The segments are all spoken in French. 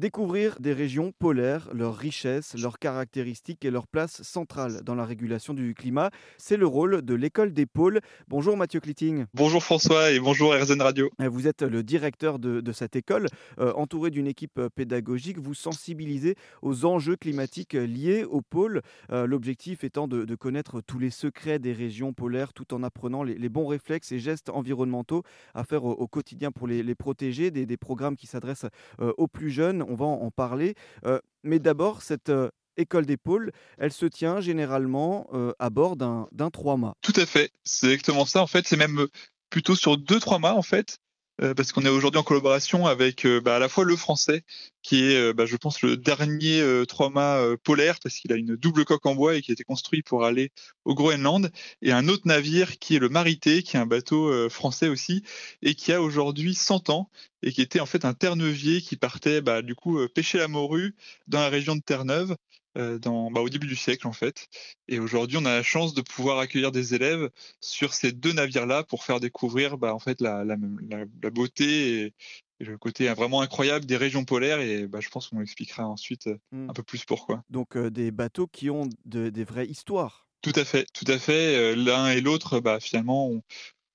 Découvrir des régions polaires, leurs richesses, leurs caractéristiques et leur place centrale dans la régulation du climat, c'est le rôle de l'école des pôles. Bonjour Mathieu Clitting. Bonjour François et bonjour RZN Radio. Euh, vous êtes le directeur de, cette école. Euh, entouré d'une équipe euh, pédagogique, vous sensibilisez aux enjeux climatiques liés aux pôles. L'objectif étant de, connaître tous les secrets des régions polaires tout en apprenant les, bons réflexes et gestes environnementaux à faire au, quotidien pour les, protéger, des, des, programmes qui s'adressent aux plus jeunes on va en parler. Euh, mais d'abord, cette euh, école pôles, elle se tient généralement euh, à bord d'un trois mâts. Tout à fait, c'est exactement ça. En fait, c'est même plutôt sur deux trois mâts en fait. Euh, parce qu'on est aujourd'hui en collaboration avec euh, bah, à la fois le français, qui est, euh, bah, je pense, le dernier trois-mâts polaire, parce qu'il a une double coque en bois et qui a été construit pour aller au Groenland, et un autre navire qui est le Marité, qui est un bateau français aussi, et qui a aujourd'hui 100 ans, et qui était en fait un terre-neuvier qui partait bah, du coup pêcher la morue dans la région de Terre-Neuve, dans, bah, au début du siècle en fait. Et aujourd'hui, on a la chance de pouvoir accueillir des élèves sur ces deux navires-là pour faire découvrir bah, en fait la, la, la, beauté et, le côté vraiment incroyable des régions polaires. Et bah, je pense qu'on expliquera ensuite mmh. un peu plus pourquoi. Donc des bateaux qui ont des vraies histoires. Tout à fait, tout à fait. L'un et l'autre, bah, finalement, ont,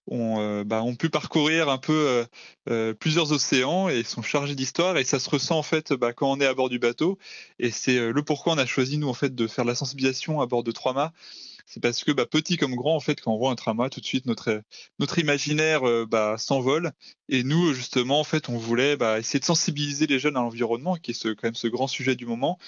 ont, euh, bah, pu parcourir un peu euh, euh, plusieurs océans et sont chargés d'histoire. Et ça se ressent en fait bah, quand on est à bord du bateau. Et c'est le pourquoi on a choisi nous en fait de faire la sensibilisation à bord de trois mâts. C'est parce que bah, petit comme grand en fait quand on voit un tramway tout de suite notre notre imaginaire bah, s'envole. Et nous justement en fait on voulait bah, essayer de sensibiliser les jeunes à l'environnement qui est ce, quand même ce grand sujet du moment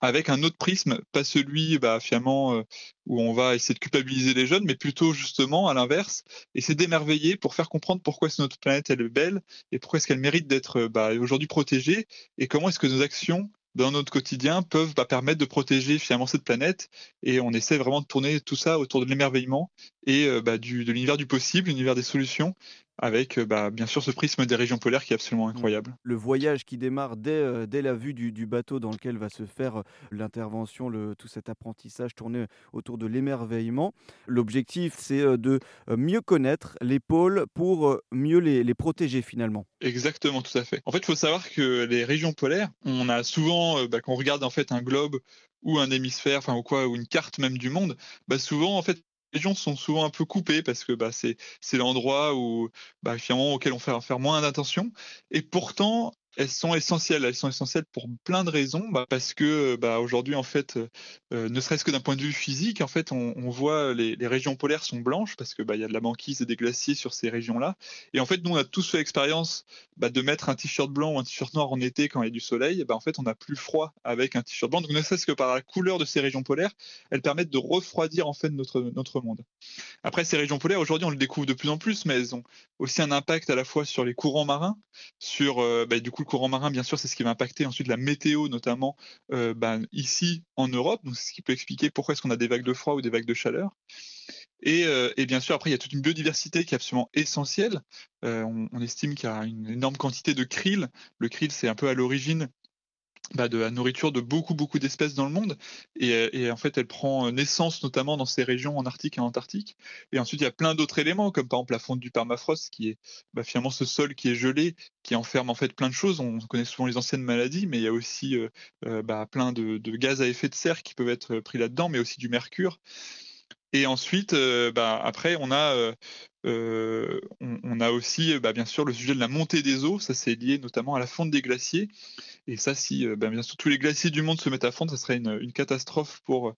avec un autre prisme, pas celui bah, finalement euh, où on va essayer de culpabiliser les jeunes, mais plutôt justement à l'inverse, essayer d'émerveiller pour faire comprendre pourquoi est notre planète est belle et pourquoi est-ce qu'elle mérite d'être euh, bah, aujourd'hui protégée et comment est-ce que nos actions dans notre quotidien peuvent bah, permettre de protéger finalement cette planète. Et on essaie vraiment de tourner tout ça autour de l'émerveillement et euh, bah, du, de l'univers du possible, l'univers des solutions avec euh, bah, bien sûr ce prisme des régions polaires qui est absolument mmh. incroyable. Le voyage qui démarre dès, euh, dès la vue du, bateau dans lequel va se faire l'intervention, tout cet apprentissage tourné autour de l'émerveillement. L'objectif, c'est de mieux connaître les pôles pour mieux les, les, protéger finalement. Exactement, tout à fait. En fait, il faut savoir que les régions polaires, on a souvent, bah, quand on regarde en fait un globe ou un hémisphère, enfin ou quoi, ou une carte même du monde, bah souvent en fait régions sont souvent un peu coupées parce que bah, c'est l'endroit où bah, finalement auquel on fait faire moins d'attention. Et pourtant, elles sont essentielles. Elles sont essentielles pour plein de raisons, bah, parce que bah, aujourd'hui, en fait, euh, ne serait-ce que d'un point de vue physique, en fait, on, voit les, les, régions polaires sont blanches parce que bah, y a de la banquise et des glaciers sur ces régions-là. Et en fait, nous, on a tous fait l'expérience bah, de mettre un t-shirt blanc ou un t-shirt noir en été quand il y a du soleil. En fait, on a plus froid avec un t-shirt blanc. Donc, ne serait-ce que par la couleur de ces régions polaires, elles permettent de refroidir en fait notre monde. Après, ces régions polaires, aujourd'hui, on le découvre de plus en plus, mais elles ont aussi un impact à la fois sur les courants marins, sur euh, du coup courant marin, bien sûr, c'est ce qui va impacter ensuite la météo, notamment euh, ben, ici en Europe. Donc, c'est ce qui peut expliquer pourquoi est-ce qu'on a des vagues de froid ou des vagues de chaleur. Et, euh, bien sûr, après, il y a toute une biodiversité qui est absolument essentielle. Euh, on, estime qu'il y a une énorme quantité de krill. Le krill, c'est un peu à l'origine bah, de la nourriture de beaucoup beaucoup d'espèces dans le monde et, en fait elle prend naissance notamment dans ces régions en Arctique et en Antarctique et ensuite il y a plein d'autres éléments comme par exemple la fonte du permafrost qui est bah, finalement ce sol qui est gelé qui enferme en fait plein de choses on connaît souvent les anciennes maladies mais il y a aussi euh, euh, bah, plein de, gaz à effet de serre qui peuvent être pris là-dedans mais aussi du mercure et ensuite, euh, après, on a, on, a aussi, bien sûr, le sujet de la montée des eaux. Ça, c'est lié notamment à la fonte des glaciers. Et ça, si euh, ben, bien sûr tous les glaciers du monde se mettent à fondre, ça serait une, catastrophe pour,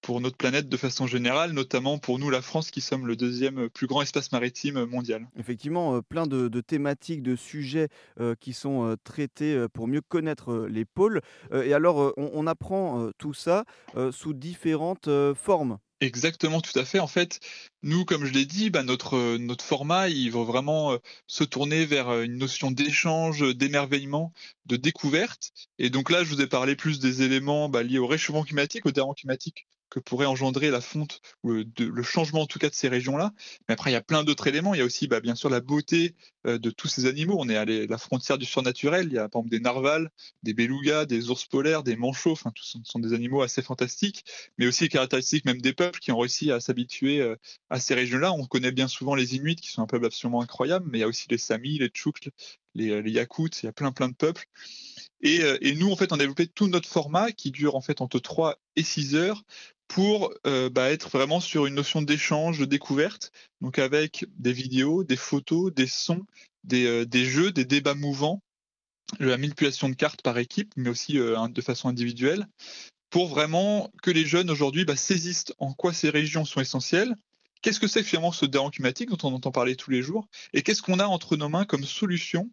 pour notre planète de façon générale, notamment pour nous, la France, qui sommes le deuxième plus grand espace maritime mondial. Effectivement, euh, plein de, thématiques, de sujets euh, qui sont traités pour mieux connaître les pôles. et alors, on, apprend tout ça sous différentes formes. Exactement, tout à fait. En fait, nous, comme je l'ai dit, bah, notre, notre format, il va vraiment euh, se tourner vers euh, une notion d'échange, d'émerveillement, de découverte. Et donc là, je vous ai parlé plus des éléments bah, liés au réchauffement climatique, au dérangement climatique que pourrait engendrer la fonte ou le, changement en tout cas de ces régions-là. Mais après, il y a plein d'autres éléments. Il y a aussi bah, bien sûr la beauté euh, de tous ces animaux. On est à la frontière du surnaturel. Il y a par exemple des narvals, des belugas, des ours polaires, des manchots. Enfin, tous sont, sont des animaux assez fantastiques, mais aussi les caractéristiques même des peuples qui ont réussi à s'habituer euh, à ces régions-là. On connaît bien souvent les Inuits qui sont un peuple absolument incroyable, mais il y a aussi les Samis, les Tchouks, les, euh, les Yakoutes. Il y a plein plein de peuples. Et, et, nous, en fait, on a développé tout notre format qui dure en fait entre 3 et 6 heures pour euh, bah, être vraiment sur une notion d'échange, de découverte, donc avec des vidéos, des photos, des sons, des, euh, jeux, des débats mouvants, la manipulation de cartes par équipe, mais aussi euh, de façon individuelle, pour vraiment que les jeunes aujourd'hui bah, saisissent en quoi ces régions sont essentielles, qu'est-ce que c'est finalement ce dérangement climatique dont on entend parler tous les jours, et qu'est-ce qu'on a entre nos mains comme solutions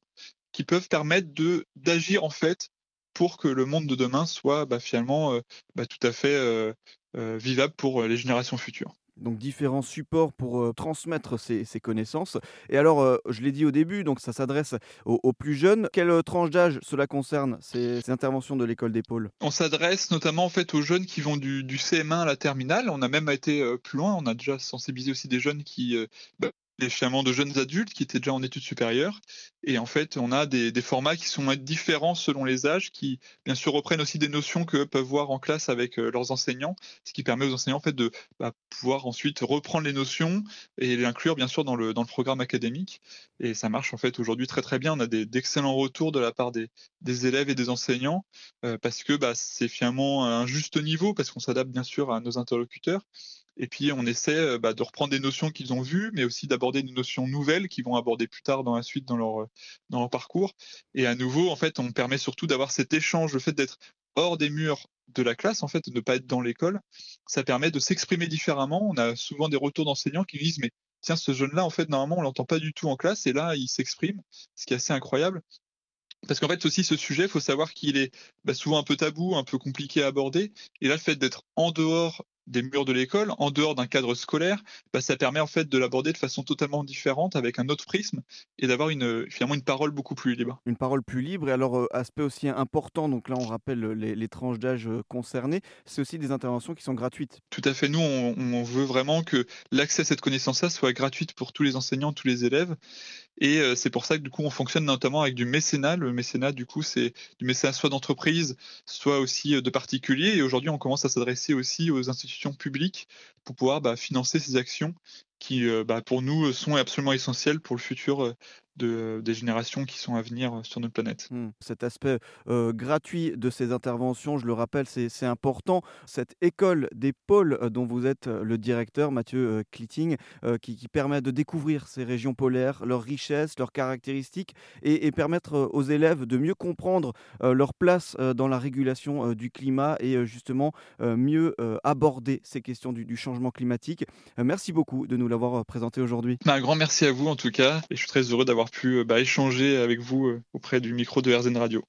qui peuvent permettre d'agir en fait pour que le monde de demain soit bah, finalement tout à fait vivable pour euh, les générations futures. Donc différents supports pour euh, transmettre ces, connaissances. Et alors, je l'ai dit au début, donc ça s'adresse aux, plus jeunes. Quelle tranche d'âge cela concerne ces, interventions de l'école d'épaule On s'adresse notamment en fait aux jeunes qui vont du, CM1 à la terminale. On a même été plus loin. On a déjà sensibilisé aussi des jeunes qui bah, des finalement de jeunes adultes qui étaient déjà en études supérieures. Et en fait, on a des, formats qui sont différents selon les âges, qui bien sûr reprennent aussi des notions que peuvent voir en classe avec euh, leurs enseignants, ce qui permet aux enseignants en fait de bah, pouvoir ensuite reprendre les notions et les inclure bien sûr dans le, dans le programme académique. Et ça marche en fait aujourd'hui très très bien. On a d'excellents retours de la part des, des élèves et des enseignants euh, parce que bah, c'est finalement un juste niveau, parce qu'on s'adapte bien sûr à nos interlocuteurs et puis on essaie euh, bah, de reprendre des notions qu'ils ont vues, mais aussi d'aborder des notions nouvelles qu'ils vont aborder plus tard dans la suite dans leur, euh, dans leur parcours. Et à nouveau, en fait, on permet surtout d'avoir cet échange, le fait d'être hors des murs de la classe, en fait, de ne pas être dans l'école. Ça permet de s'exprimer différemment. On a souvent des retours d'enseignants qui disent, mais tiens, ce jeune-là, en fait, normalement, on l'entend pas du tout en classe, et là, il s'exprime, ce qui est assez incroyable. Parce qu'en fait, aussi, ce sujet, il faut savoir qu'il est bah, souvent un peu tabou, un peu compliqué à aborder. Et là, le fait d'être en dehors des murs de l'école, en dehors d'un cadre scolaire, bah, ça permet en fait de l'aborder de façon totalement différente, avec un autre prisme, et d'avoir une, finalement une parole beaucoup plus libre. Une parole plus libre, et alors euh, aspect aussi important, donc là on rappelle les, tranches d'âge euh, concernées, c'est aussi des interventions qui sont gratuites. Tout à fait, nous on, on veut vraiment que l'accès à cette connaissance-là soit gratuite pour tous les enseignants, tous les élèves, et euh, c'est pour ça que du coup, on fonctionne notamment avec du mécénat. Le mécénat, du coup, c'est du mécénat soit d'entreprise, soit aussi euh, de particuliers. Et aujourd'hui, on commence à s'adresser aussi aux institutions publiques pour pouvoir bah, financer ces actions qui, euh, bah, pour nous, sont absolument essentielles pour le futur de, des générations qui sont à venir sur notre planète. Mmh. Cet aspect euh, gratuit de ces interventions, je le rappelle, c'est important. Cette école des pôles euh, dont vous êtes euh, le directeur, Mathieu Clitting, qui, permet de découvrir ces régions polaires, leurs richesses, leurs caractéristiques, et, permettre aux élèves de mieux comprendre leur place dans la régulation du climat et justement mieux aborder ces questions du, changement climatique. merci beaucoup de nous l'avoir présenté aujourd'hui. Bah, un grand merci à vous en tout cas, et je suis très heureux d'avoir pu euh, bah, échanger avec vous euh, auprès du micro de RZN Radio.